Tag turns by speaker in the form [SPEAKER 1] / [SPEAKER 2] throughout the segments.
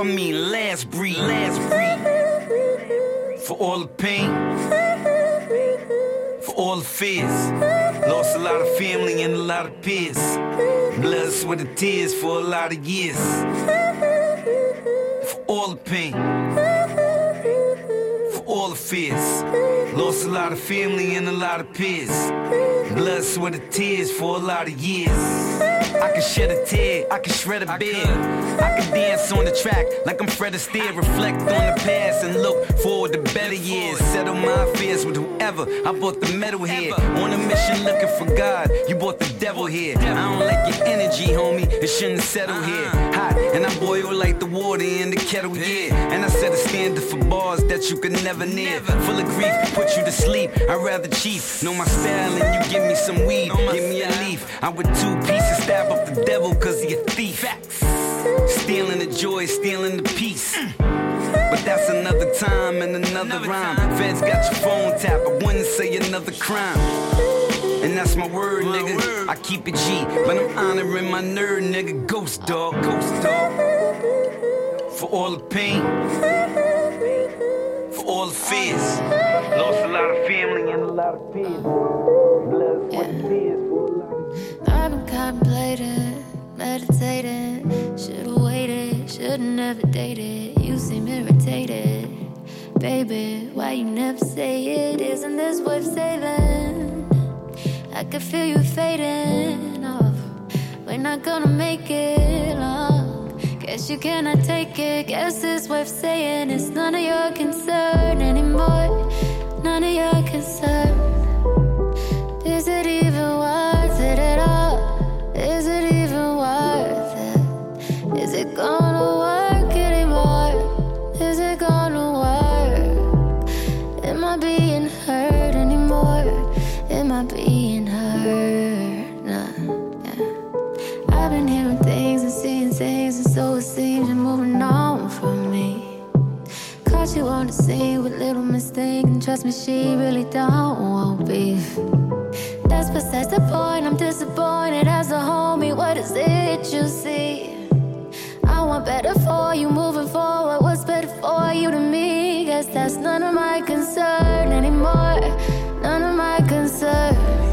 [SPEAKER 1] I
[SPEAKER 2] mean last breed, last. For all the pain, for all the fears. Lost a lot of family and a lot of peers. Blood, sweat, and tears for a lot of years. For all the pain, for all the fears. Lost a lot of family and a lot of peers. Blood, sweat, and tears for a lot of years. I can shed a tear, I can shred a bed. I can dance on the track like I'm Fred Astaire. Reflect on the past and look forward to better years. Settle my affairs with whoever. I bought the metal here. On a mission looking for God. You bought the devil here. I don't like your energy, homie. It shouldn't settle here. And I boil like the water in the kettle, yeah. And I set a standard for bars that you could never near. Full of grief, put you to sleep. I'd rather cheat. Know my style and you give me some weed. Give me a leaf. I would two pieces stab up the devil cause he a thief. Stealing the joy, stealing the peace. But that's another time and another rhyme. Feds got your phone tap, I wouldn't say another crime. And that's my word, nigga. I keep it G, but I'm honoring my nerd, nigga. Ghost dog, ghost dog. For all the pain, for all the fears. Lost a lot of family and a lot of peers. Blood, sweat, and tears for a lot of
[SPEAKER 1] I've been contemplating, meditating. Should've waited, should've never dated. You seem irritated. Baby, why you never say it? Isn't this worth saving? I can feel you fading off. We're not gonna make it long. Guess you cannot take it. Guess it's worth saying. It's none of your concern anymore. None of your concern. Is it You on the with little mistake, and trust me, she really don't want beef. That's besides the point. I'm disappointed as a homie. What is it you see? I want better for you moving forward. What's better for you to me? Guess that's none of my concern anymore. None of my concern.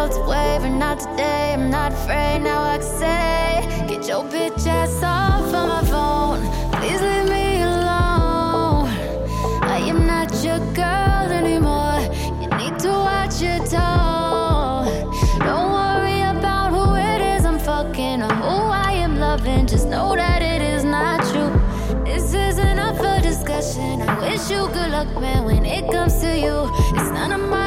[SPEAKER 1] Felt a wave, and not today. I'm not afraid now. I can say, get your bitch ass off of my phone. Please leave me alone. I am not your girl anymore. You need to watch your tone. Don't worry about who it is I'm fucking or who I am loving. Just know that it is not true. This isn't up for discussion. I wish you good luck, man, when it comes to you. It's none of my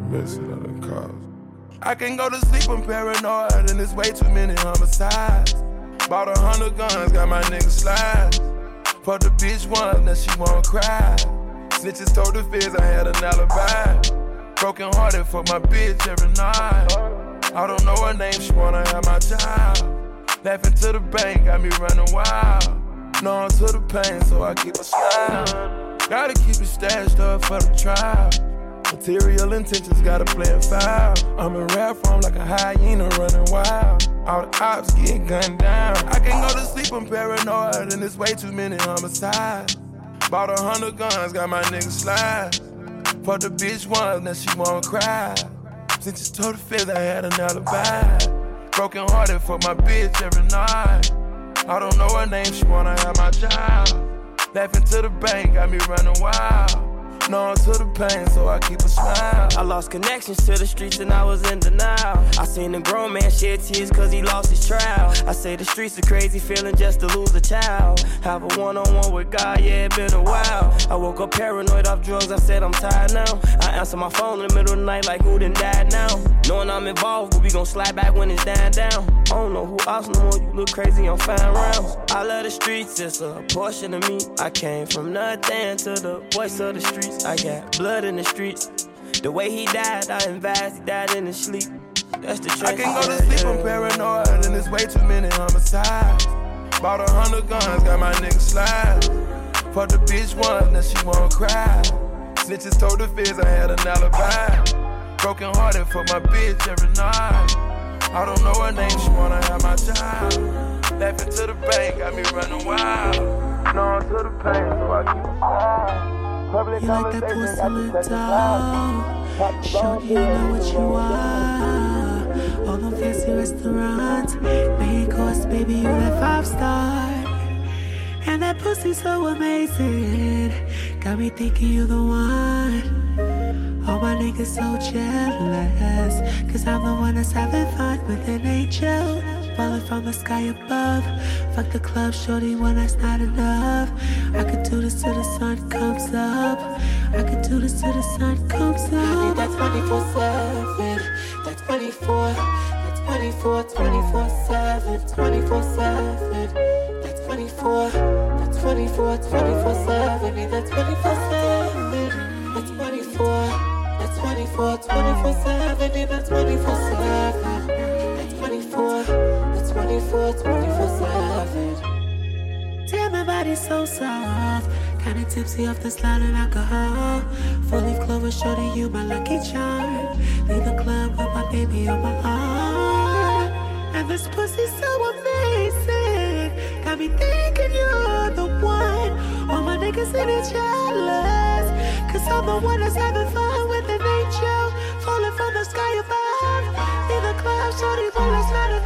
[SPEAKER 3] mess that I done caused. I can go to sleep, I'm paranoid, and there's way too many homicides. Bought a hundred guns, got my niggas slide. For the bitch one, that she won't cry. Snitches told the feds I had an alibi. Broken hearted for my bitch every night. I don't know her name, she wanna have my child. Laughing to the bank, got me running wild. Known to the pain, so I keep a smile. Gotta keep it stashed up for the trial. Material intentions gotta play a foul. I'm in rap form like a hyena running wild. All the ops get gunned down. I can't go to sleep, I'm paranoid, and there's way too many homicides. Bought a hundred guns, got my niggas slide. For the bitch one, then she won't cry. Since you told the feds I had an alibi. Broken hearted for my bitch every night. I don't know her name, she wanna have my child. Laughing to the bank, got me running wild. Known to the pain, so I keep a smile.
[SPEAKER 4] I lost connections to the streets and I was in denial. I seen a grown man shed tears cause he lost his trial. I say the streets are crazy feeling just to lose a child. Have a one on one with God, yeah, it been a while. I woke up paranoid off drugs, I said I'm tired now. I answer my phone in the middle of the night like who done died now. Knowing I'm involved, but we gon' slide back when it's dying down. I don't know who else no more, you look crazy on fine rounds. I love the streets, it's a portion of me. I came from nothing to the voice of the streets. I got blood in the streets. The way he died, I invest, he died in his sleep. That's the
[SPEAKER 3] I can't go to sleep, I'm paranoid, and there's way too many homicides. Bought a hundred guns, got my nigga slide. Fuck the bitch once, now she won't cry. Snitches told the feds I had an alibi. Broken hearted for my bitch every night. I don't know her name, she wanna have my child. Laughing to the bank, got me running wild. No to the pain, so I keep it. Public
[SPEAKER 5] You like that porcelain doll? Shorty, you know what you are. All the fancy restaurants, main course, baby, you that five star. And that pussy so amazing, got me thinking you the one. All my niggas so jealous, cause I'm the one that's having fun with an angel. Falling from the sky above. Fuck the club, shorty, when that's not enough. I could do this till the sun comes up. I could do this till the sun comes up. I need that 24 7. That's 24. That's 24, 24 7. 24 7. That's 24. That's 24, 24 7. Need that 24 7. That's 24. That's 24, 24 7. Need that 24 7. That's 24. That's 24, 24 7. Damn, my body's so soft. Kinda tipsy off the slide and alcohol. Full leaf clover, shorty, you my lucky charm. Leave the club with my baby on my arm. And this pussy's so amazing. Got me thinking you're the one. All my niggas in it jealous. Cause I'm the one that's having fun with an angel. Falling from the sky above. Leave the club, shorty, but that's not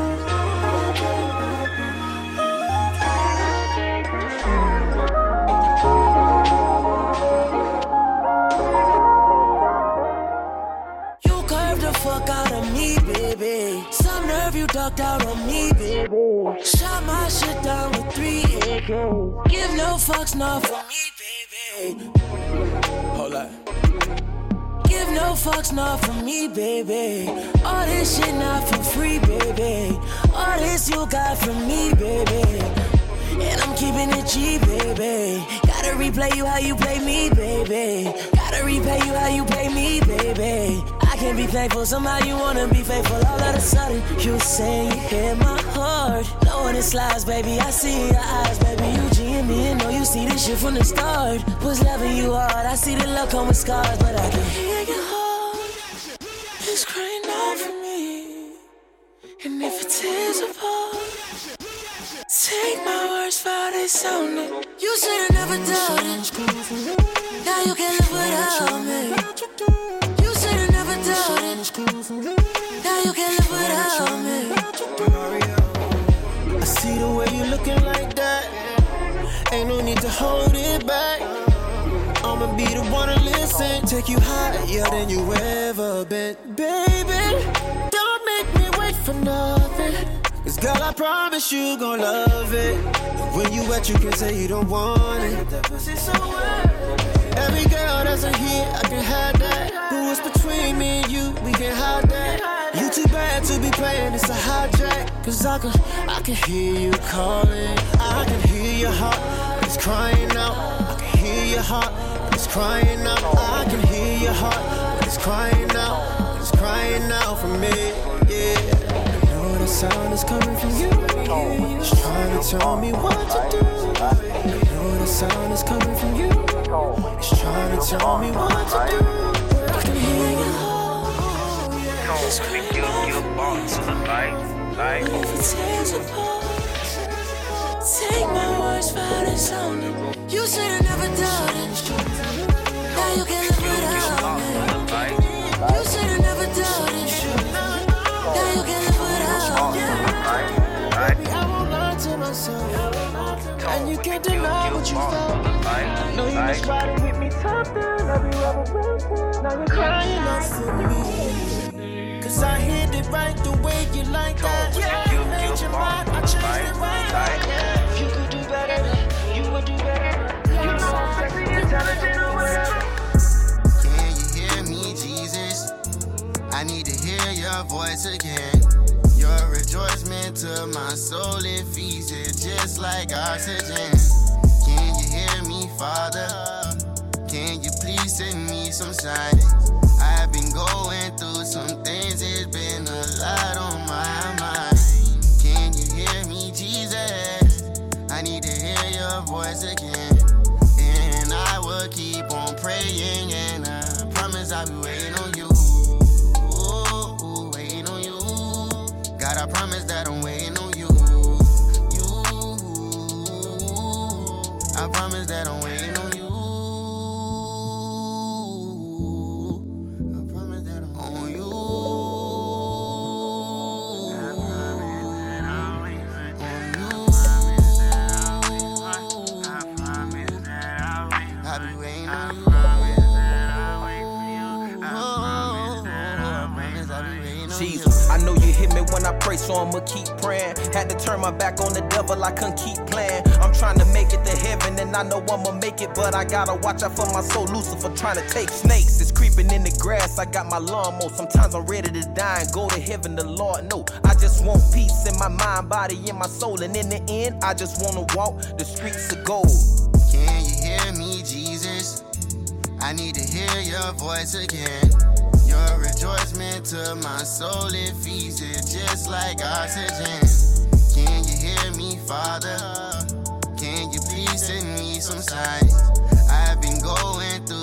[SPEAKER 6] You ducked out on me, baby. Shot my shit down with three. Give no fucks, not for me, baby. Hold up. Give no fucks, not for me, baby. All this shit not for free, baby. All this you got from me, baby. And I'm keeping it G, baby. Gotta replay you how you play me, baby. Gotta repay you how you play me, baby. I can be playful, somehow you wanna be faithful. All of a sudden, you say you hit my heart. Knowing it slides, baby. I see your eyes, baby. You G me, and know you see this shit from the start. Was loving you hard. I see the love come with scars, but I can hear your heart. It's crying out for me. And if it tears apart. Take my words for they sounded. You should've never doubted. Now you can't live without me. Should've. Now you can't live without me.
[SPEAKER 7] I see the way you're looking like that. Ain't no need to hold it back. I'ma be the one to listen. Take you higher than you ever been. Baby, don't make me wait for nothing. Cause girl, I promise you gon' love it. When you wet, you can say you don't want it. That pussy so. Every girl that's in here, I can have that. But what's between me and you, we can hide that. You too bad to be playing, it's a hijack. Cause I can, I can hear you calling. I can hear your heart, it's crying out. I can hear your heart, it's crying out. I can hear your heart, it's crying out. It's crying out for me, yeah. I know the sound is coming from you. It's trying to tell me what to do. The sound is coming from you. It's trying to tell me what to do. I can hear your heart. It's crying
[SPEAKER 6] If it tears apart. Take my words for how they sounded. You should've never doubted. Now you can't live without me. You should've never
[SPEAKER 7] And you can't deny what you felt. I know you was riding with me top down every rubber band. Now you're crying out for me. Cause I hit it right the way you like that. Yeah, you made your mind, I changed it right. Yeah. If you could do better, you would do better. You know I'm sexy, intelligent, or whatever.
[SPEAKER 8] Can you hear me, Jesus? I need to hear your voice again. Rejoicement to my soul, it feeds it just like oxygen. Can you hear me, Father? Can you please send me some signs? I've been going through some things, it's been a
[SPEAKER 9] so I'ma keep praying. Had to turn my back on the devil, I couldn't keep playing. I'm trying to make it to heaven, and I know I'ma make it, but I gotta watch out for my soul. Lucifer trying to take snakes. It's creeping in the grass. I got my lawnmower. Sometimes I'm ready to die and go to heaven. The Lord no, I just want peace in my mind, body, and my soul. And in the end, I just wanna walk the streets of gold.
[SPEAKER 8] Can you hear me, Jesus? I need to hear your voice again. Rejoicement to my soul, it feeds it just like oxygen. Can you hear me, Father? Can you please send me some signs? I've been going through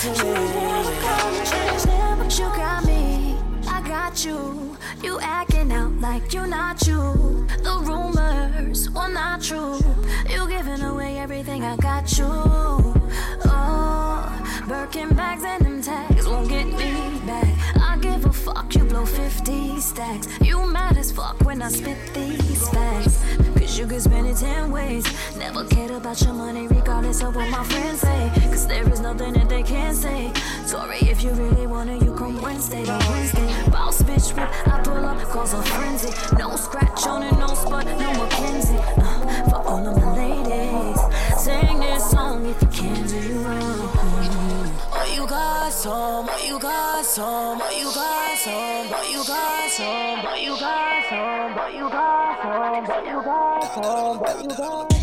[SPEAKER 6] to me.
[SPEAKER 1] But you got me, I got you. You acting out like you're not you. The rumors were not true. You giving away everything I got you. Oh, Birkin bags and them tags won't get me back. I give a fuck, you blow 50 stacks. You mad as fuck when I spit these facts. Cause you can spend it 10 ways. Never cared about your money, of what my friends say. Cause there is nothing that they can say. Sorry if you really wanna, you come Wednesday to Wednesday. Boss bitch whip, I pull up, cause a frenzy. No scratch on it, no spot, no Mackenzie. Uh, for all of my ladies, sing this song if you can do wrong.
[SPEAKER 6] Oh, you got some, oh, you got some, oh, you got some, oh, you got some, oh, you got some, oh, you got some, oh, you got some, oh, you got some.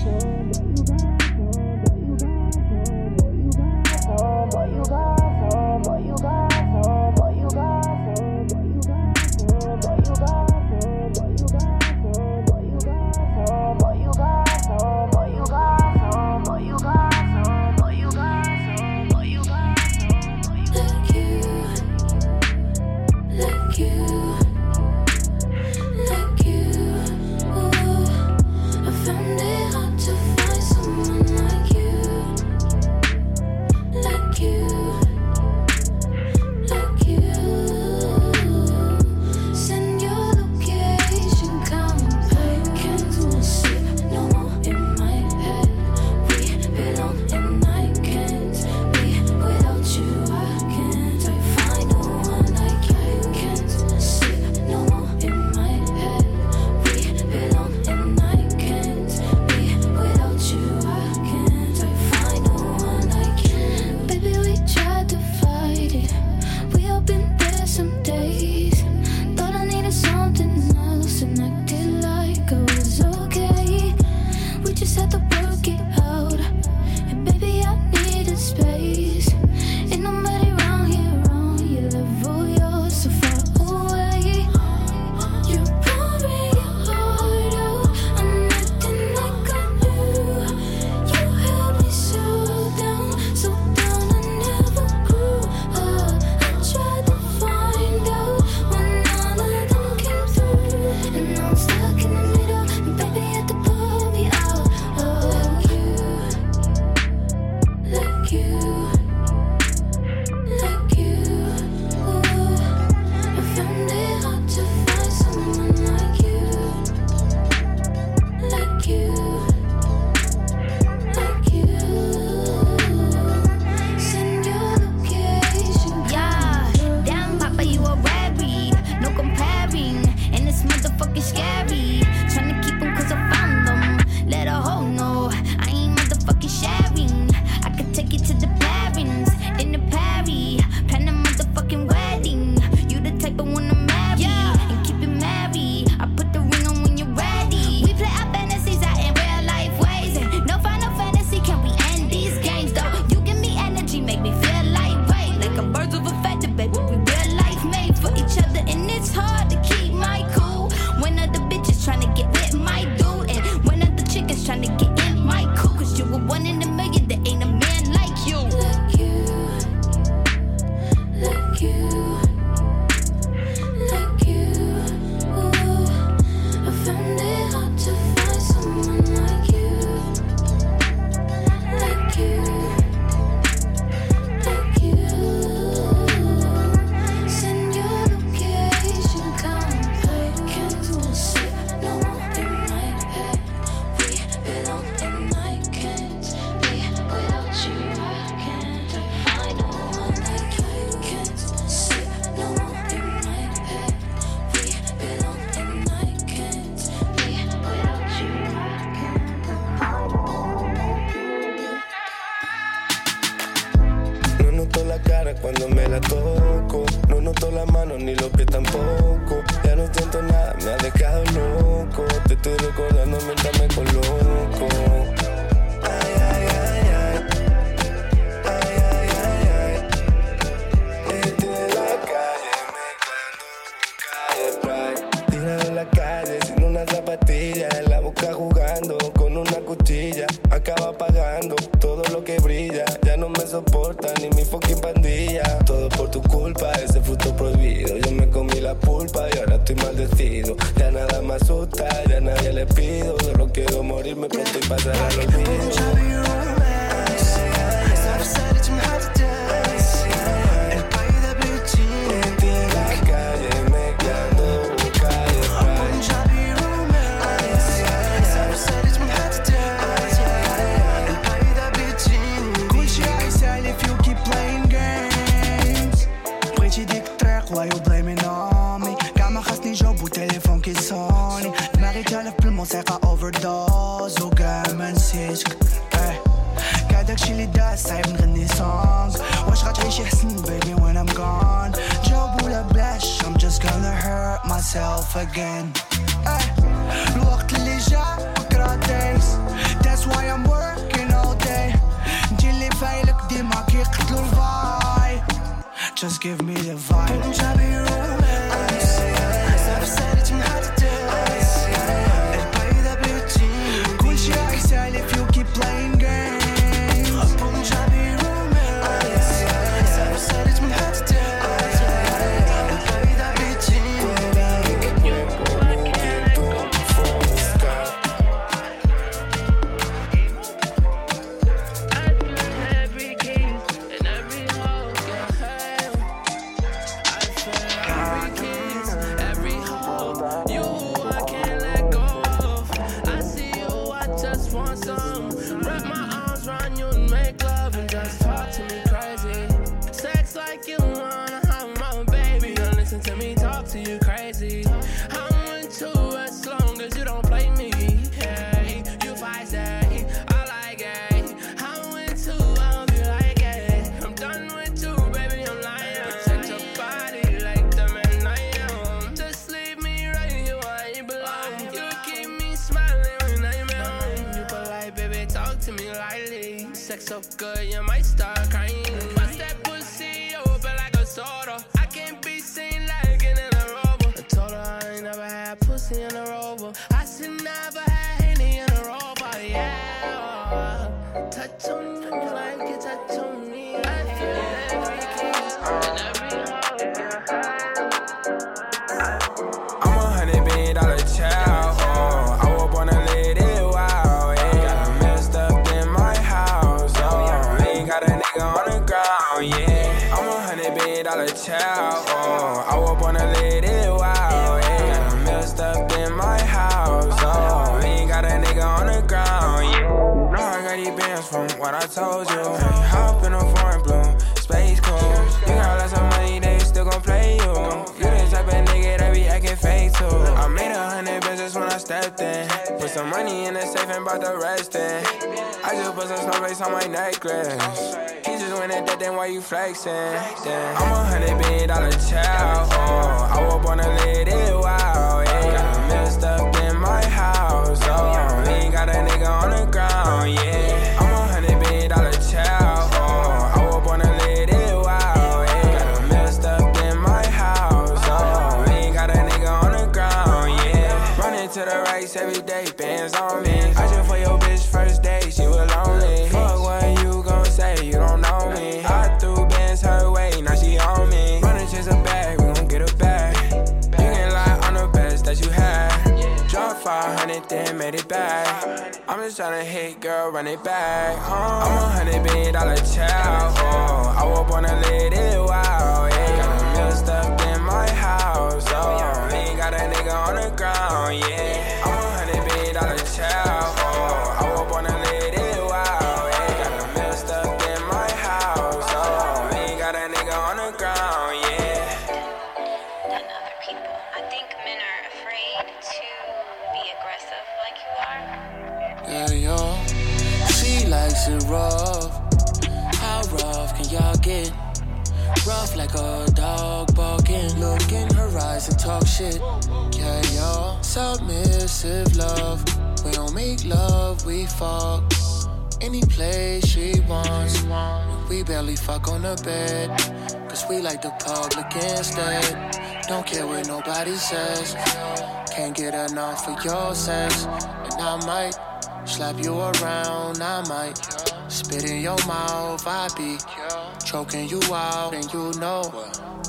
[SPEAKER 10] Just give me the vibe.
[SPEAKER 11] Don't be. I said good, you might
[SPEAKER 12] Money in the safe and bout rest in. I just put some snowflakes on my necklace. He just went at that, then why you flexing? Then I'm a hundred billion dollar child. Oh, I up on a lady, wow, yeah. Got a messed up in my house. Oh, ain't got a nigga on the run it back. I'm just tryna hit, girl, run it back. Oh, I'm a hundred billion dollar child. Oh, I was born
[SPEAKER 13] to
[SPEAKER 7] live it
[SPEAKER 6] wild. Shit. Yeah, y'all. Submissive love. We don't make love, we fuck. Any place she wants. We barely fuck on the bed. Cause we like the public instead. Don't care what nobody says. Can't get enough of your sex. And I might slap you around, I might spit in your mouth. I be choking you out, and you know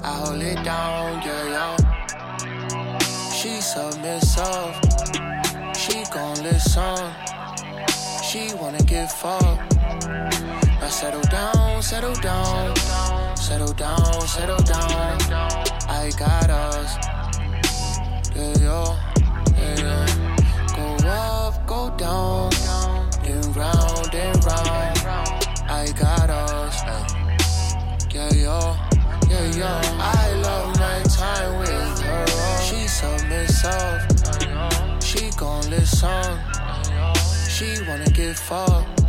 [SPEAKER 6] I hold it down, yeah, yeah. She submissive, she gon' listen. She wanna get fucked. Now settle down, settle down, settle down, settle down. I got us, yeah, yo, yeah, yeah. Go up, go down, then round and round. I got us, yeah, yo, yeah, yo. I love my time with She submissive, she gon' listen. She wanna get fucked,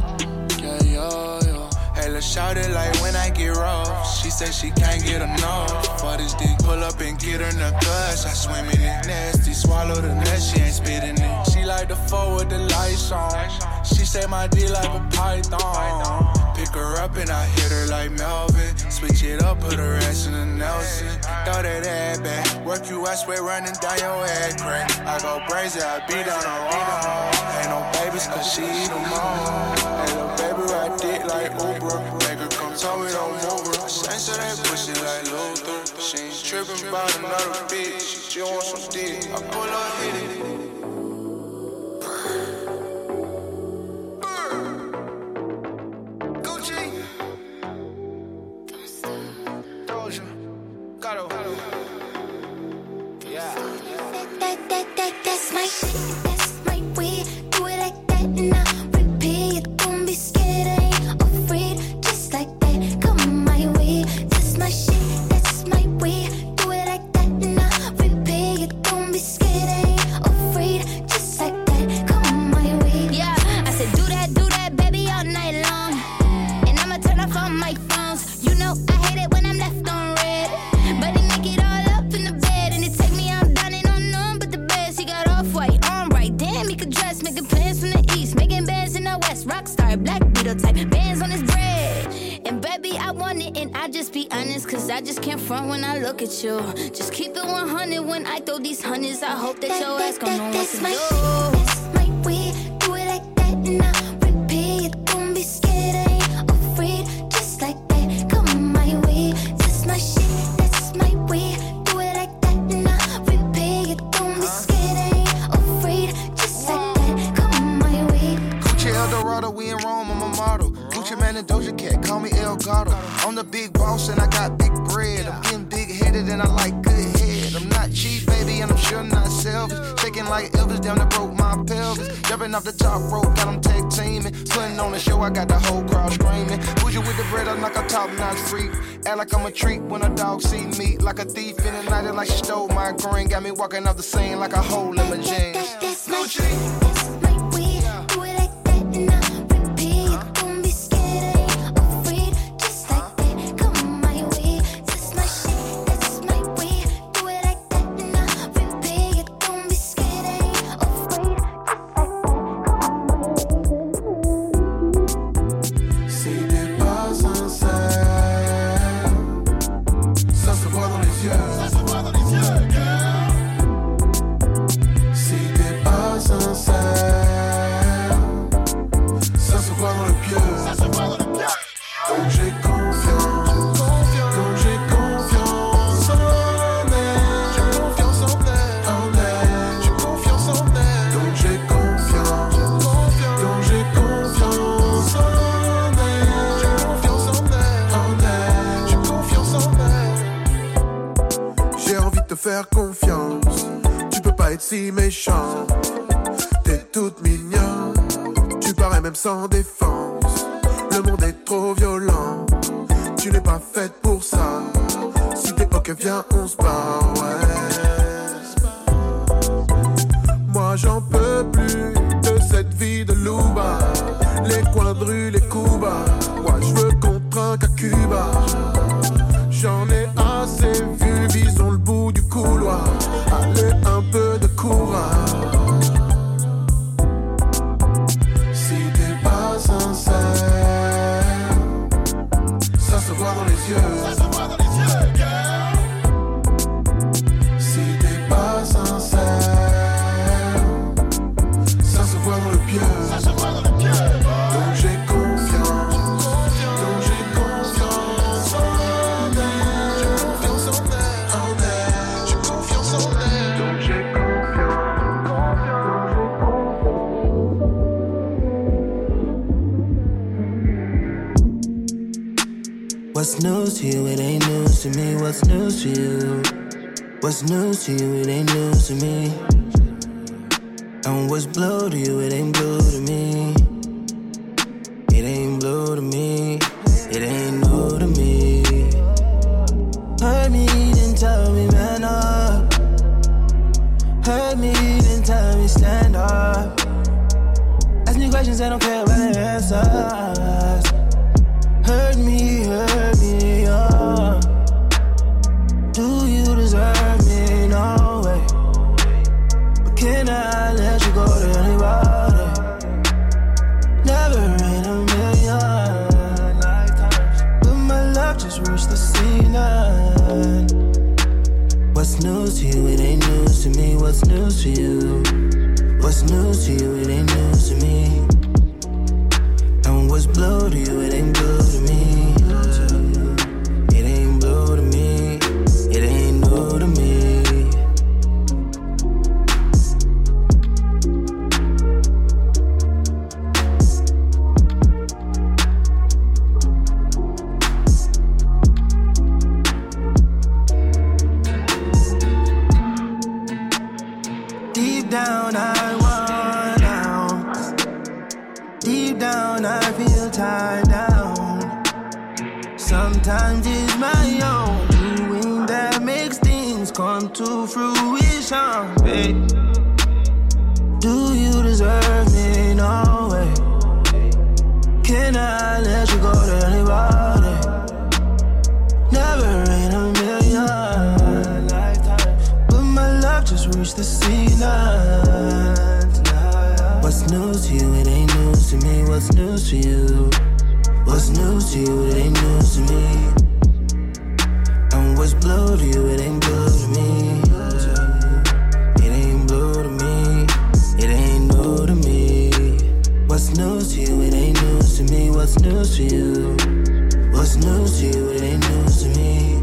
[SPEAKER 6] yeah, yo, yo.
[SPEAKER 14] Hey, let's shout it like when I get rough. She said she can't get enough. For this dick, pull up and get her in the gush. I swim in it nasty, swallow the nut, she ain't spitting it. She like the four with the lights on. She say my D like a python. Pick her up and I hit her like Melvin. Switch it up, put her ass in the Nelson. Throw that ass back. Work you, I swear, running down your head crack. I go crazy, I beat down the wall. Ain't no babies, cause she eat them all. Hey, little baby, ride dick like Uber. Make her come tell me don't move her. Sense that pussy like Luther. She ain't tripping about another bitch. She just want some dick. I pull up, hit it.
[SPEAKER 15] 就 faire confiance. Tu peux pas être si méchant. T'es toute mignonne. Tu parais même sans défense. Le monde est trop violent. Tu n'es pas faite pour ça. Si t'es ok, viens, on se barre, ouais. Moi j'en peux plus de cette vie de louba. Les coins de rue, les coups bas. Moi je veux qu'on trinque à Cuba.
[SPEAKER 7] what's new to you? What's new to you? It ain't new to me. And what's blue to you? It ain't blue. When I feel tied down. Sometimes it's my own doing that makes things come to fruition, babe. Do you deserve me? No way. Can I let you go to anybody? Never in a million. lifetimes, But my love just reached the sea. What's news to you? It ain't news to me. What's news to you? What's news to you? It ain't news to me. And what's blue to you? It ain't blue to me. It ain't blue to me. It ain't new to me. What's news to you? It ain't news to me. What's news to you? What's news to you? It ain't news to
[SPEAKER 5] me.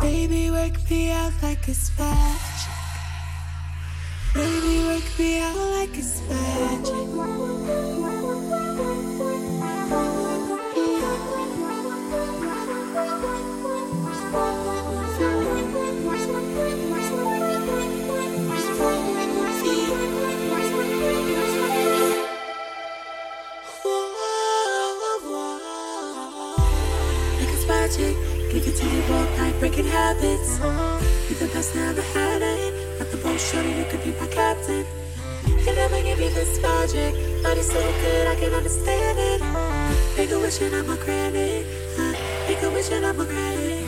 [SPEAKER 5] Baby, work me out like it's magic. Baby, work me out like it's magic. Breaking habits. You're the best never had it. Not the shorty, you could be my captain. Can never give you this magic, but it's so good I can understand it. Make a wish and I'ma grant it. Uh, Make a wish and I'ma grant it.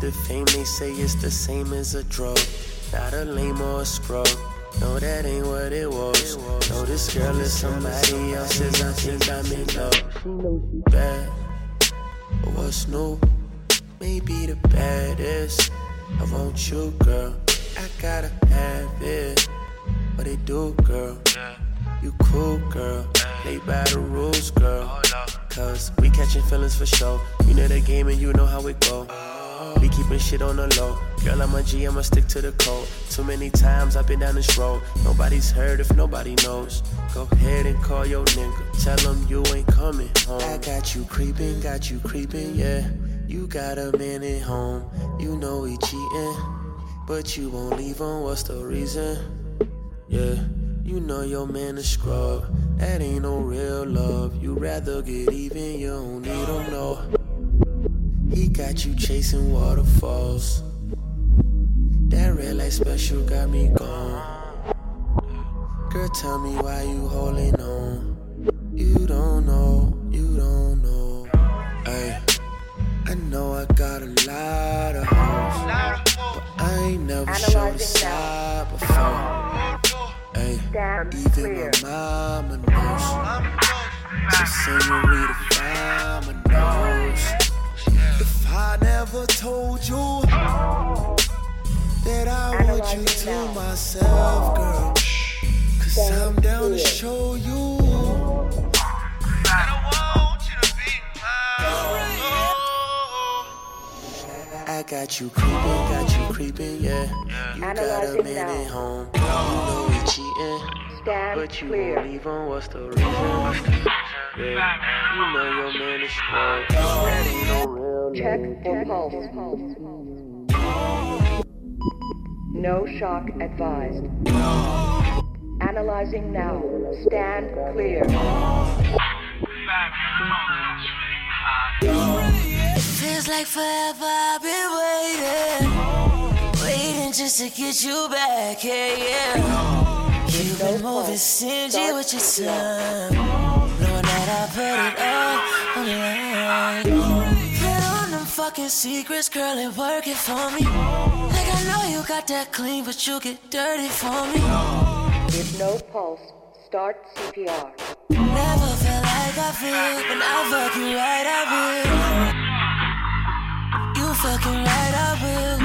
[SPEAKER 7] To fame, they say it's the same as a drug. Not a lame or a scrub. No, that ain't what it was. No, this girl is somebody else's. I think I'm in love. She she bad. What's new? Maybe the baddest. I want you, girl. I gotta have it. What it do, girl? You cool, girl. Play by the rules, girl. Cause we catching feelings for sure. You know the game and you know how it go. We keeping shit on the low. Girl, I'm a G, I'ma stick to the code. Too many times I've been down this road. Nobody's heard if nobody knows. Go ahead and call your nigga. Tell him you ain't coming home. I got you creeping, got you creeping, yeah. You got a man at home. You know he cheating. But you won't leave him, what's the reason? Yeah, you know your man is scrub. That ain't no real love. You rather get even, you don't need him, no. He got you chasing waterfalls. That red light special got me gone. Girl, tell me why you holding on. You don't know, you don't know. Ay, I know I got a lot of hoes, but I ain't never shown a side before. Ay, even my mama knows. So senorita mama knows. I never told you, that I want you to myself, girl. Cause I'm down to show you. I don't want you to be home. I got you creeping, got you creeping, yeah. You got a minute home, you know we cheating. But you won't even, what's the reason? Yeah, you know your man is strong. Ain't no real
[SPEAKER 16] Check for pulse. No shock advised. Analyzing now. Stand clear.
[SPEAKER 6] Feels like forever I've been waiting. Waiting just to get you back, yeah, yeah. You've been moving stingy with your time. Knowing that I put it all on the line. Put on them fucking secrets, girl, and work it for me. Like I know you got that clean, but you get dirty for me.
[SPEAKER 16] With no pulse, start CPR.
[SPEAKER 6] Never felt like I feel when I fuck you right, I will. You fucking right, I will.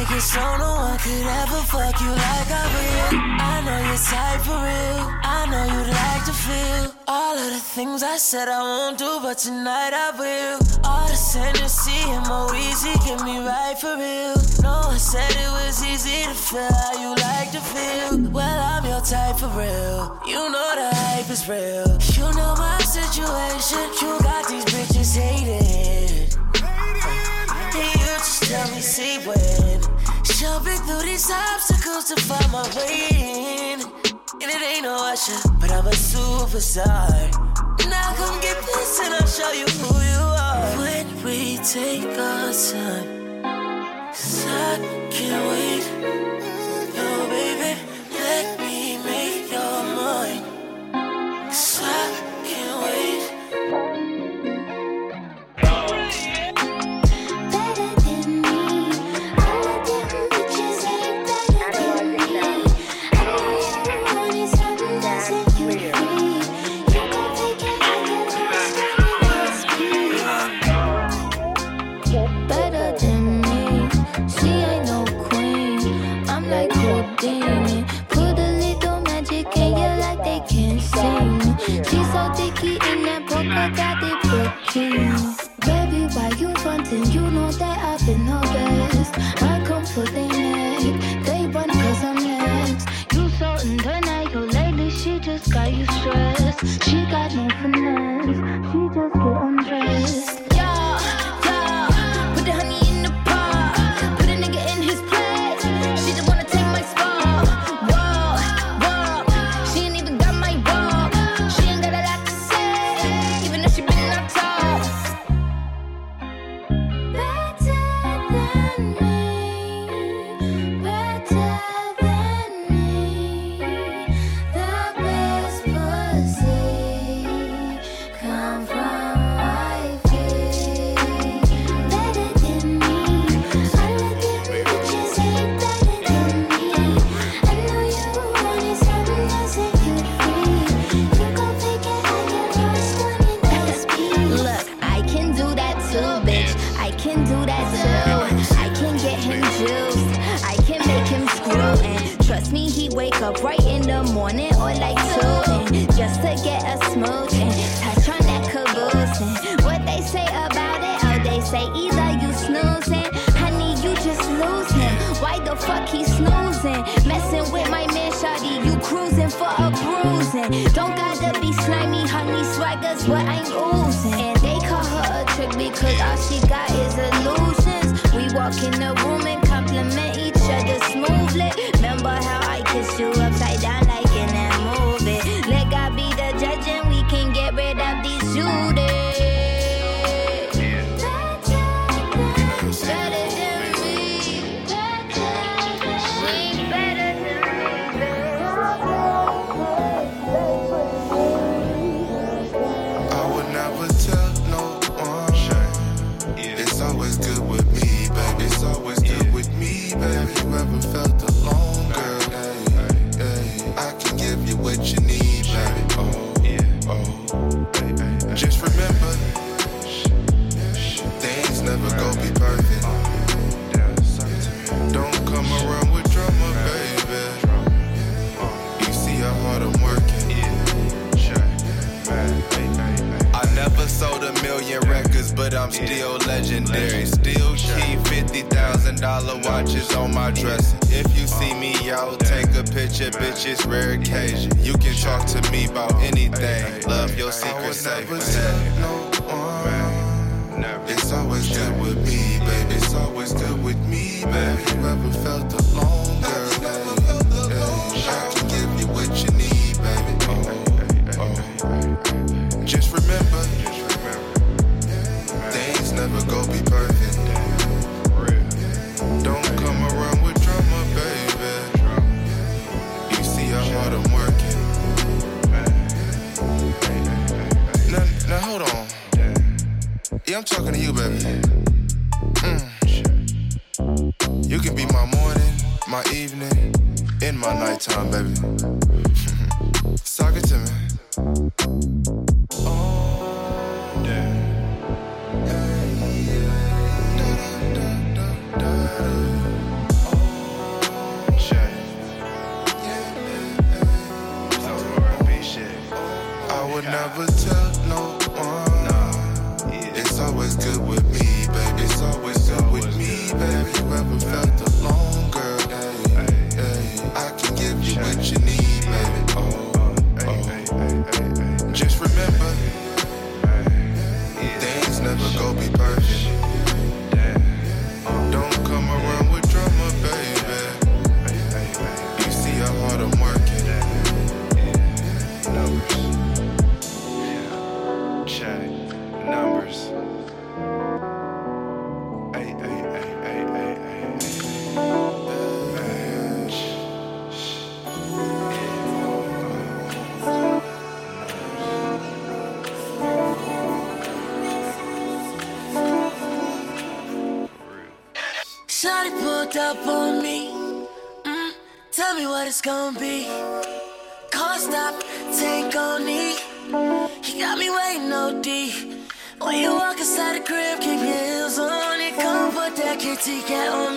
[SPEAKER 6] Make it so no one could ever fuck you like I will. I know you're tight for real. I know you'd like to feel all of the things I said I won't do, but tonight I will. All the Tennessee and Moeezy get me right for real. No I said it was easy to feel how you like to feel. Well, I'm your type for real. You know the hype is real. You know my situation. You got these bitches hated. Tell me, see when. Jumping through these obstacles to find my way in. And it ain't no Usher, but I'm a superstar. Now come get this and I'll show you who you are. When we take our time, I can't wait.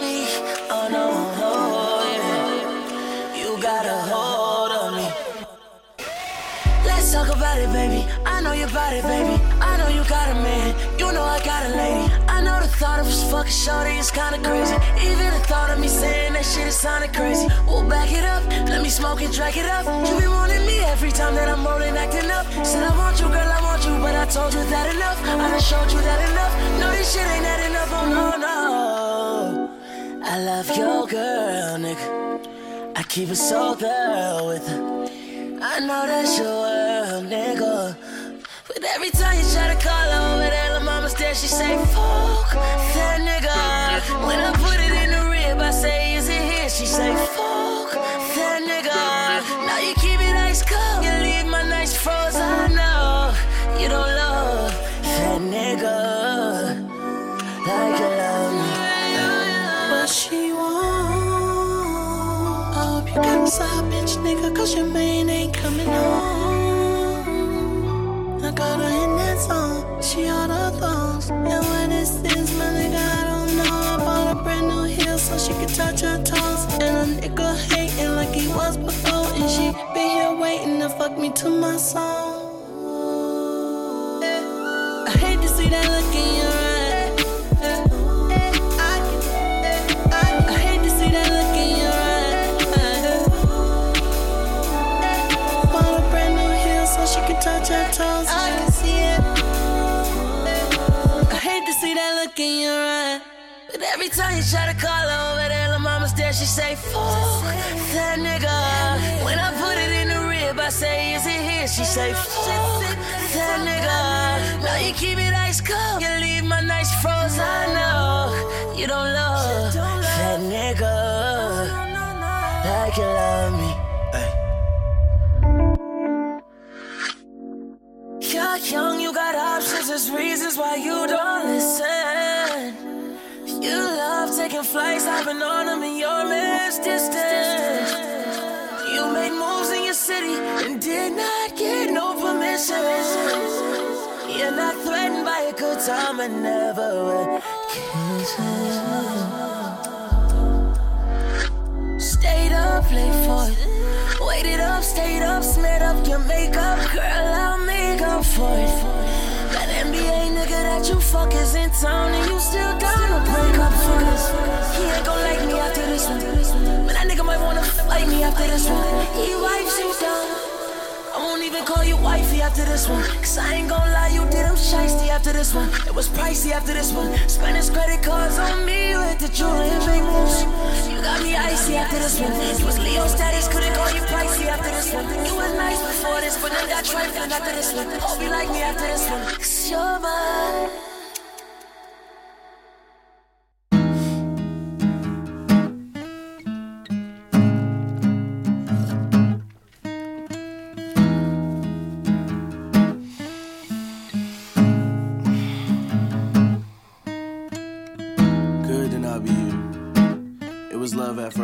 [SPEAKER 6] Me.
[SPEAKER 1] Oh
[SPEAKER 14] no,
[SPEAKER 17] oh. You
[SPEAKER 6] got a hold on me. Let's talk about it, baby. I know you about it, baby. I know you got a man. You know I got a lady. I know the thought of us fucking shorty is kinda crazy. Even the thought of me saying that shit is sounding crazy. We'll back it up. Let me smoke and drag it up. You be wanting me every time that I'm rolling, acting up. Said I want you, girl, I want you, but I told you that enough. I done showed you that enough. No, this shit ain't that enough. Oh no. I love your girl, nigga. I keep it so thorough with her. I know that's your world, nigga. But every time you try to call her over there, la mama's there, she say, fuck that nigga. When I put it in the rib, I say, is it here? She say,
[SPEAKER 18] side bitch, nigga, cause your main ain't coming home. I got her in that song, she all the thongs. And when it is, my nigga, I don't know. I bought a brand new heel so she can touch her toes. And a nigga hating like he was before. And she be here waiting to fuck me to my song. I hate to see that look in your
[SPEAKER 6] every time you try to call her over there, la mama's there, she say, fuck that nigga. When I put it in the rib, I say, is it here? She say, fuck that nigga. Now you keep it ice cold, you leave my nights froze. I know you don't love that nigga like you love me. You're young, you got options, there's reasons why you don't listen. Taking flights, been on them in your man's distance. You made moves in your city and did not get no permission. You're not threatened by a good time and never will. Stayed up late for it. Waited up, stayed up, smeared up your makeup. Girl, I'll make up for it. That NBA nigga that you fuck is in town and you still down to break up for this. He ain't gon' like me after this one. Man, that nigga might wanna fight me after this one. He wipes you down. I won't even call you wifey after this one. Cause I ain't gon' lie, you did him shiesty after this one. It was pricey after this one. Spend his credit cards on me with the jewelry and big moves. You got me icy after this one. You was Leo status, couldn't call you pricey after this one. You was nice before this, but then got trifling after this one. Hope you like me after this one. Cause you're mine.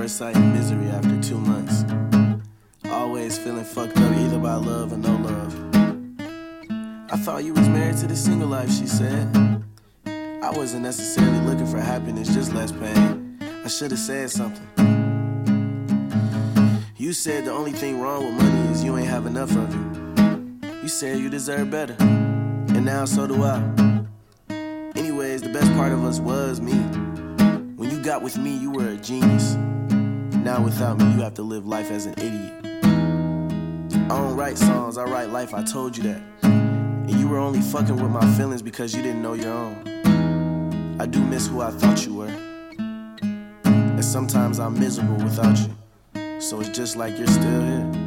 [SPEAKER 19] Sight and misery after two months. Always feeling fucked up either by love or no love. I thought you was married to the single life, she said. I wasn't necessarily looking for happiness, just less pain. I should have said something. You said the only thing wrong with money is you ain't have enough of it. You said you deserve better. And now so do I. Anyways, the best part of us was me. When you got with me, you were a genius. Now without me, you have to live life as an idiot. I don't write songs, I write life, I told you that. And you were only fucking with my feelings because you didn't know your own. I do miss who I thought you were. And sometimes I'm miserable without you. So it's just like you're still here.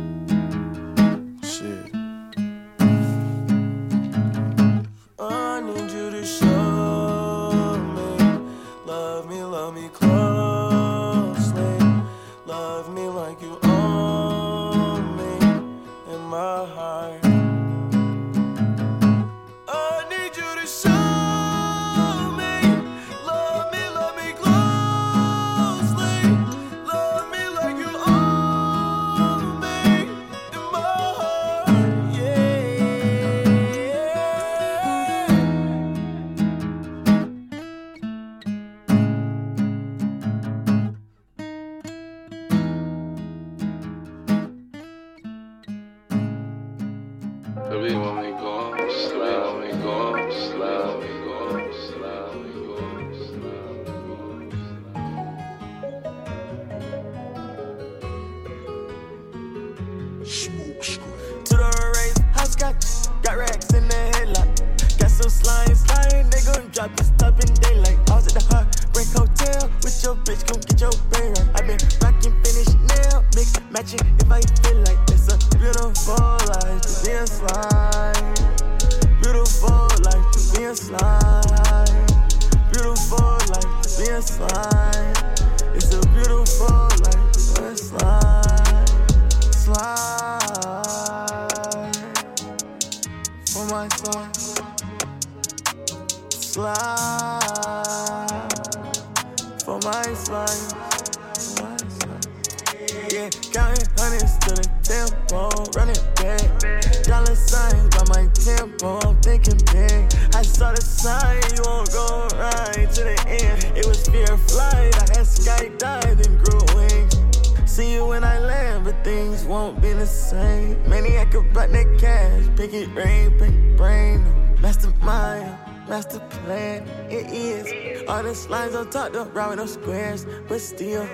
[SPEAKER 19] Slides on top, the round no squares, but still.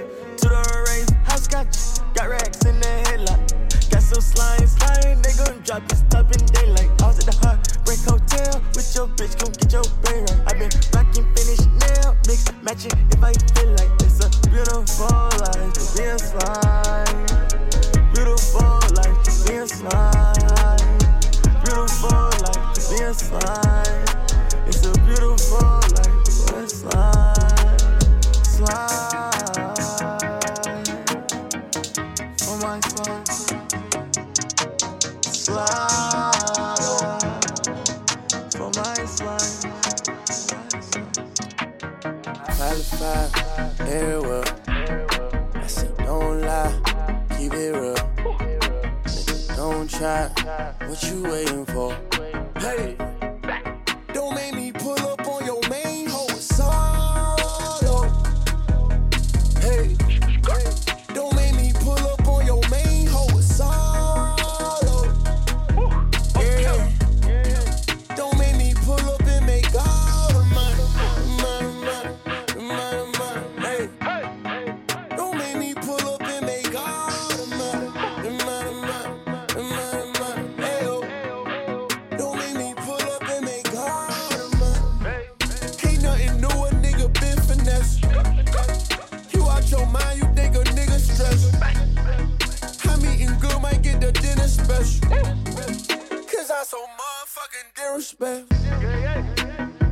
[SPEAKER 19] fucking disrespect.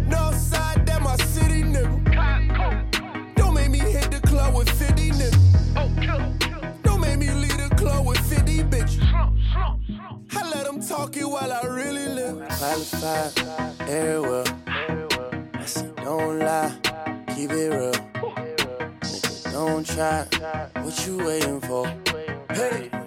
[SPEAKER 19] North side, that my city, nigga. Don't make me
[SPEAKER 7] hit the club with 50 niggas. Don't make me leave the club with 50 bitches. I let them talk it while I really live. Qualified, air everywhere. I said, don't lie, keep it real. Don't try, what you waiting for?
[SPEAKER 20] Hey.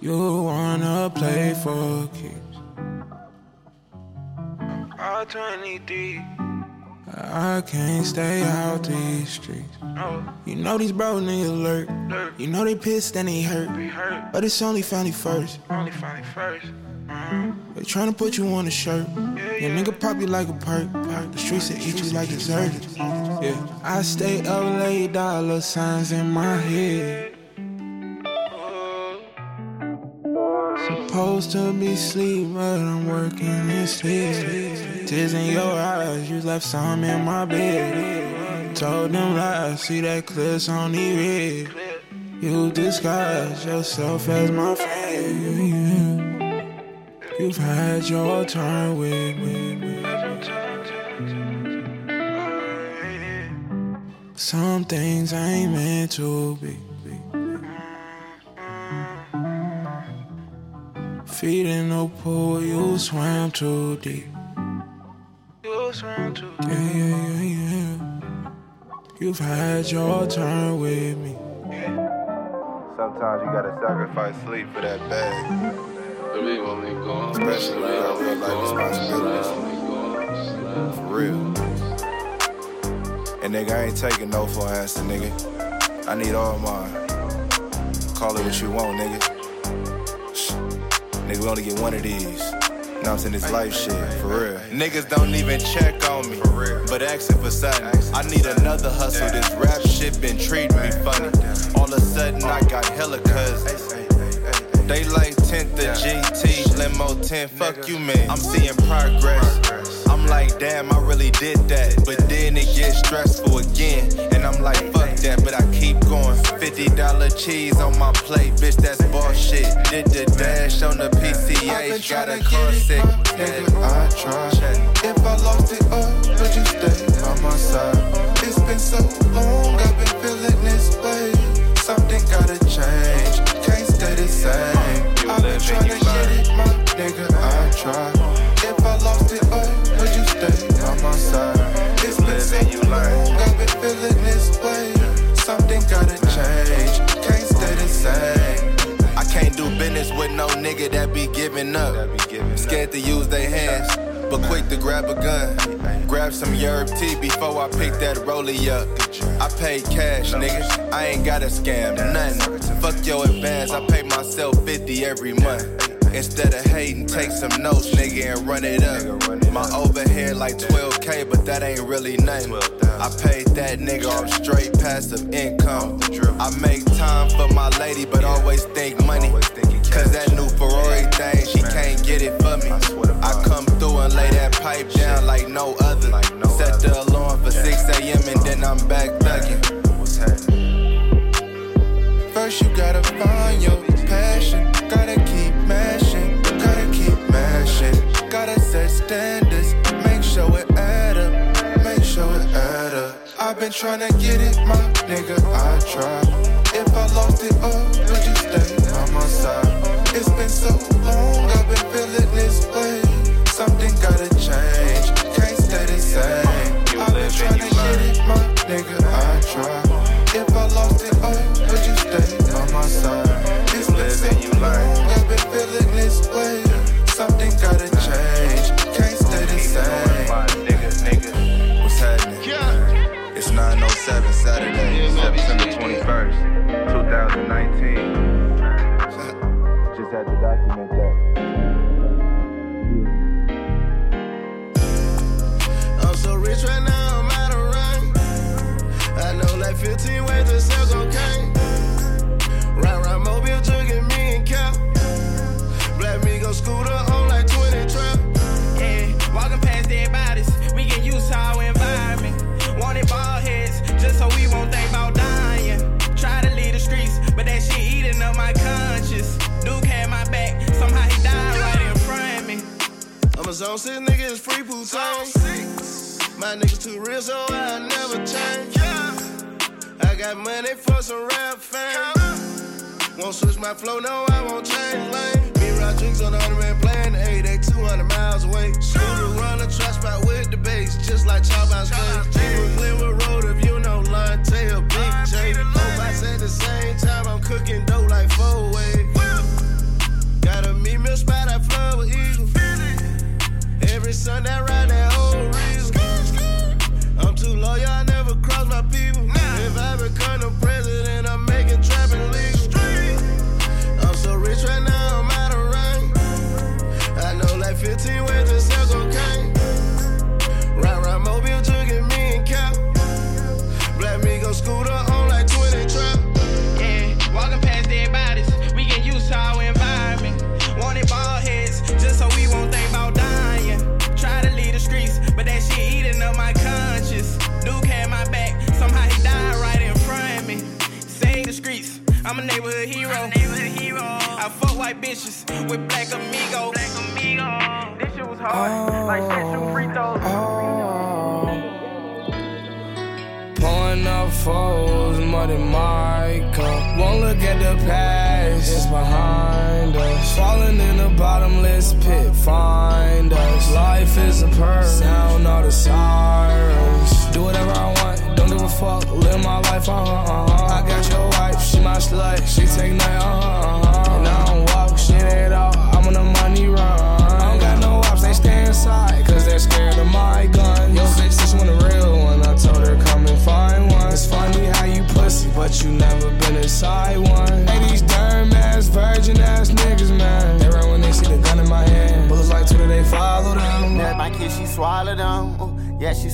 [SPEAKER 7] You
[SPEAKER 14] wanna play for keeps? I'm 23. I can't stay out these streets. No. You know these bro niggas lurk. lurk. You know they pissed and they hurt. Hurt. But it's only family first. Only family 1st mm-hmm. They tryna put you on a shirt. Yeah, Your nigga pop you like a perk. perk. The streets that eat you like dessert. Yeah. I stay up late, dollar signs in my head. supposed to be sleep, but I'm working instead. Tears in your eyes, you left some in my bed. Told them lies, see that clip's on the red. You disguise yourself as my friend. You've had your time with me. Some things ain't meant to be.
[SPEAKER 21] Feet in the pool, you swam too deep.
[SPEAKER 14] You swam too deep.
[SPEAKER 21] Yeah, yeah, yeah, yeah. You've had your turn with me.
[SPEAKER 22] Sometimes you gotta sacrifice sleep for that bag. Especially when you got real life responsibilities. For real. And nigga, I ain't taking no for an answer, nigga. I need all mine. Call it what you want, nigga. Nigga, we only get one of these. What I'm saying? This life shit, for real. Niggas don't even check on me, but asking for something. I need another hustle. This rap shit been treating me funny. All of a sudden, I got hella cuz. They like 10th the GT, limo 10, fuck you, man. I'm seeing progress. I'm like, damn, I really did that. But then it gets stressful again. And I'm like, fuck that, but I keep going. $50 cheese on my plate, bitch, that's bullshit. Did the dash on the PCH, got a car sick.
[SPEAKER 21] Nigga, I tried. If I lost it all, would you stay by my side? It's been so long, I've been feeling this way. Something gotta change, can't stay the same. I've been trying to get it, my nigga, I try. If I lost it all, would you stay by my side? It's been so long, I've been feeling this way. Something gotta change, can't stay the same.
[SPEAKER 22] I can't do business with no nigga that be giving up. Scared to use their hands, but quick to grab a gun. Grab some yerb tea before I pick that rollie up. I pay cash, nigga. I ain't gotta scam, nothing. Fuck your advance, I pay myself 50 every month. Instead of hating, take some notes, nigga, and run it up. My overhead like 12k, but that ain't really nothing. I paid that nigga off straight passive income. I make time for my lady, but always think money. Cause that new Ferrari thing, she can't get it for me. I come through and lay that pipe down like no other. Set the alarm for 6 a.m. and then I'm back thugging.
[SPEAKER 21] First you gotta find your passion. Gotta keep mashing. Gotta keep mashing. Gotta set standards. Been trying to get it, my nigga. I try. If I lost it all, would you stay by my side? It's been so long, I've been feeling this way. Something gotta change. Can't stay the same.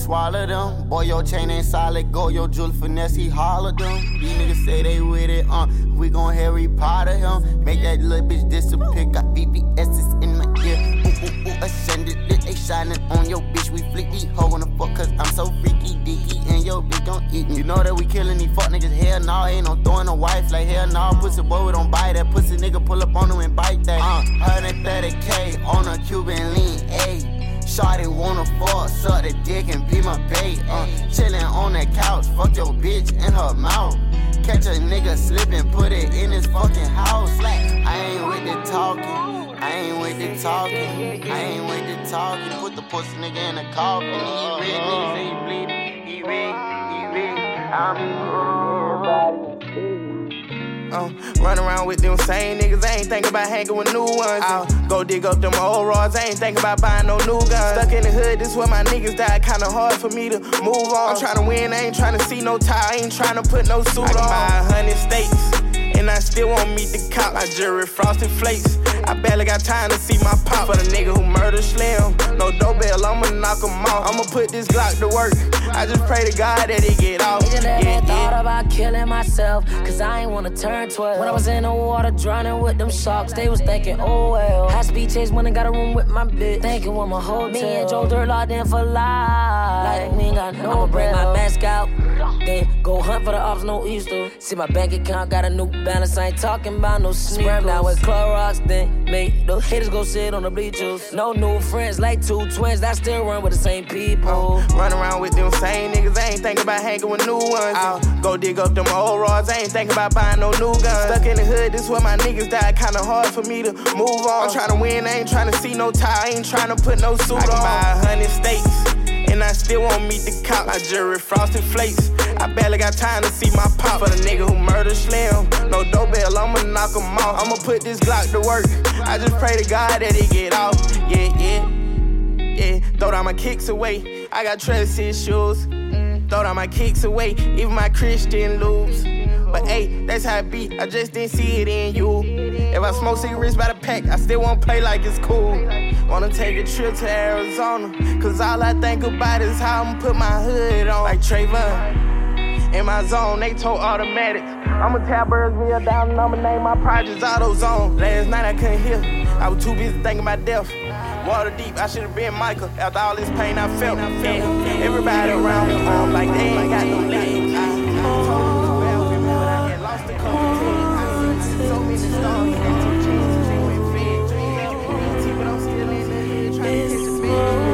[SPEAKER 8] Swallowed them. Boy, your chain ain't solid. Go, your jewel finesse, he hollered them. These niggas say they with it, uh. We gon' Harry Potter him. Make that little bitch disappear. Got VVS's in my ear. Ooh, ooh, ooh, ascended. Lit, they shining on your bitch. We flick these hoe on the fuck, cause I'm so freaky deaky. And your bitch gon' eat me. You know that we killing these fuck niggas. Hell nah, ain't no throwing a wife. Like hell nah, pussy boy, we don't buy that. Pussy nigga pull up on him and bite that. Uh, 130k on a Cuban link, ayy. Shawty wanna fuck, suck the dick and be my bait. Uh, chillin' on that couch, fuck your bitch in her mouth. Catch a nigga slippin', put it in his fucking house. I ain't with the talking, I ain't with the talking, I ain't with the talking. Put the pussy nigga in the coffin. He red, he bleeding. He red, he red. I'm
[SPEAKER 11] Uh, run around with them same niggas, I ain't thinking about hanging with new ones. I'll go dig up them old rods, I ain't thinking about buying no new guns. Stuck in the hood, this where my niggas died, kinda hard for me to move on. I'm tryna win, I ain't tryna see no tie, I ain't tryna put no suit I can on. buy a hundred steaks. And I still won't meet the cop. My jury frosted flakes. I barely got time to see my pop. For the nigga who murdered Slim. No doorbell, I'ma knock him off. I'ma put this Glock to work. I just pray to God that he get off.
[SPEAKER 23] Nigga never
[SPEAKER 11] Yeah,
[SPEAKER 23] thought
[SPEAKER 11] yeah.
[SPEAKER 23] about killing myself, cause I ain't wanna turn 12. When I was in the water drowning with them sharks, they was thinking, oh well. High speed chase when I got a room with my bitch, thinking with my whole Me and Joe Dirt locked in for life. Like we ain't got no I'ma bring my mask out, then go hunt for the ops, no Easter. See my bank account got a new balance, I ain't talking about no sneakers. Now with Clorox, then make the haters go sit on the bleachers. No new friends, like two twins that still run with the same people.
[SPEAKER 11] Uh, run around with them same niggas, I ain't thinking about hanging with new ones. I'll go dig up them old rods, I ain't thinking about buying no new guns. Stuck in the hood, this where my niggas died, kinda hard for me to move on. I'm tryna win, I ain't tryna see no tie, I ain't tryna put no suit I can on. buy a hundred steaks. And I still won't meet the cop. I jury frosted flakes. I barely got time to see my pop. For the nigga who murdered Slim. No doorbell, I'ma knock him off. I'ma put this Glock to work. I just pray to God that he get off. Yeah, yeah. Yeah, throw down my kicks away. I got trust issues. Mm, throw down my kicks away. Even my Christian lose. But hey, that's how it be. I just didn't see it in you. If I smoke cigarettes by the pack, I still won't play like it's cool. Wanna take a trip to Arizona. Cause all I think about is how I'ma put my hood on. Like Trayvon. In my zone, they told automatic. I'ma tap Birdsville down and I'ma name my projects AutoZone. Last night I couldn't hear. I was too busy thinking about death. Water deep, I should've been Michael. After all this pain I felt. Yeah. Everybody around me, um, like they ain't got no legs. Trying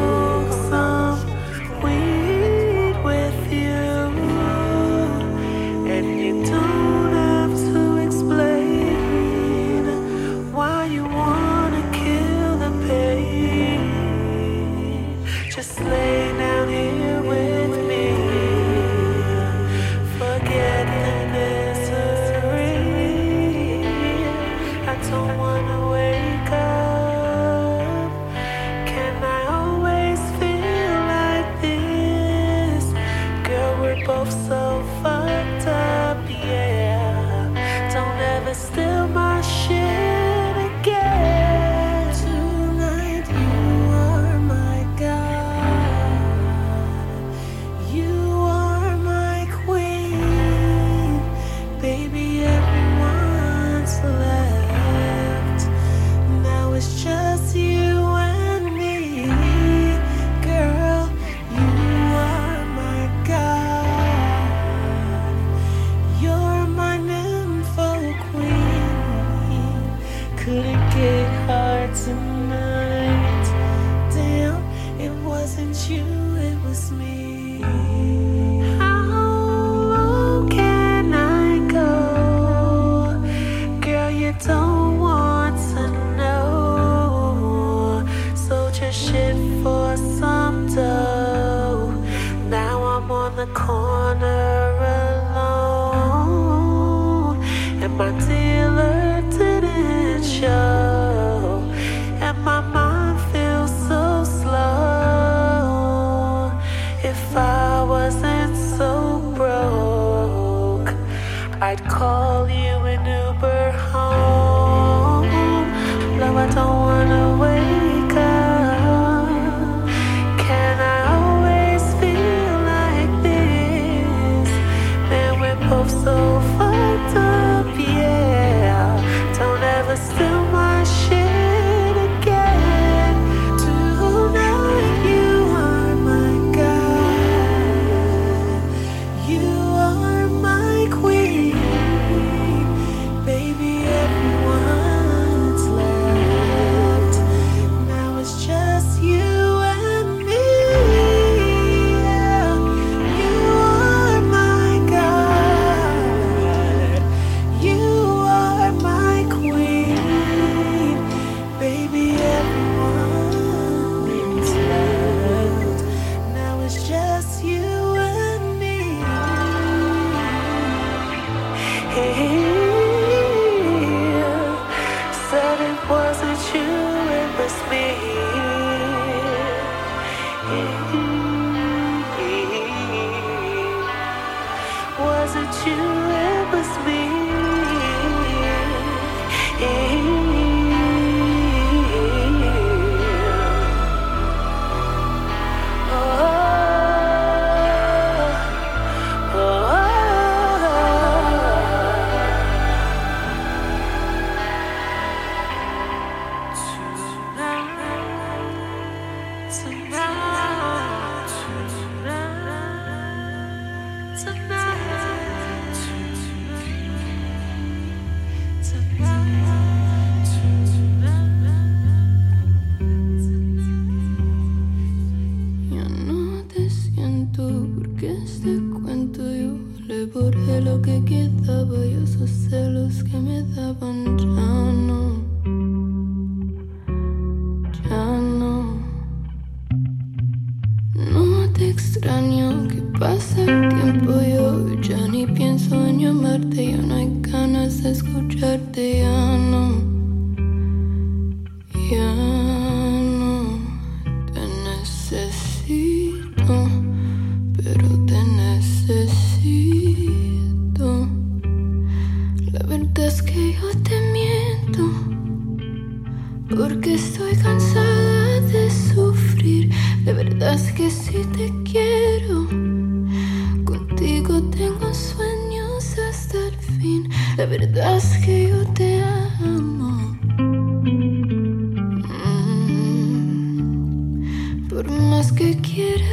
[SPEAKER 24] por más que quiera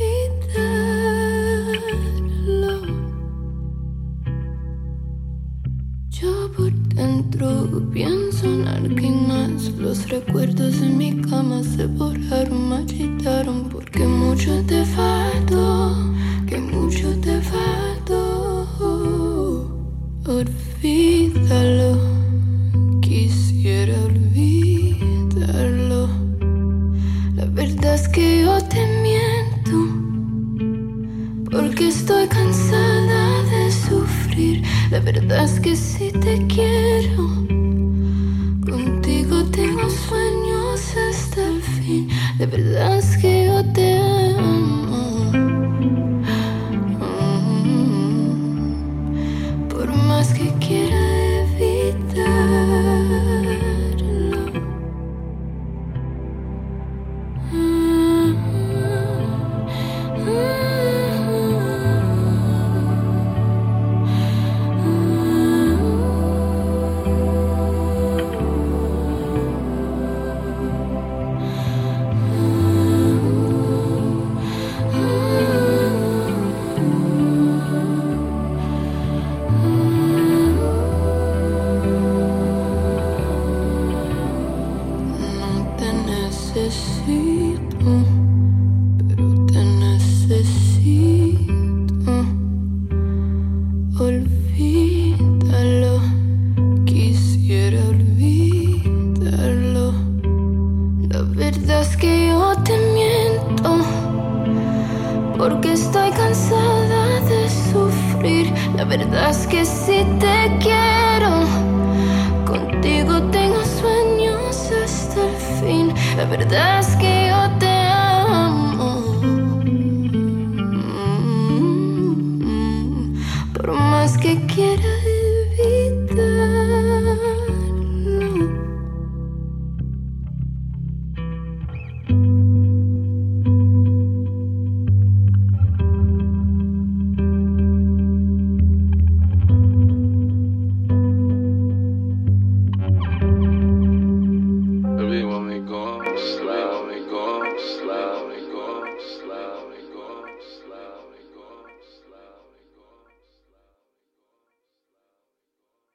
[SPEAKER 24] evitarlo. Yo por dentro pienso en alguien más. Los recuerdos en mi cama se borraron, marchitaron, porque mucho te faltó, que mucho te faltó. Olvídalo. que si te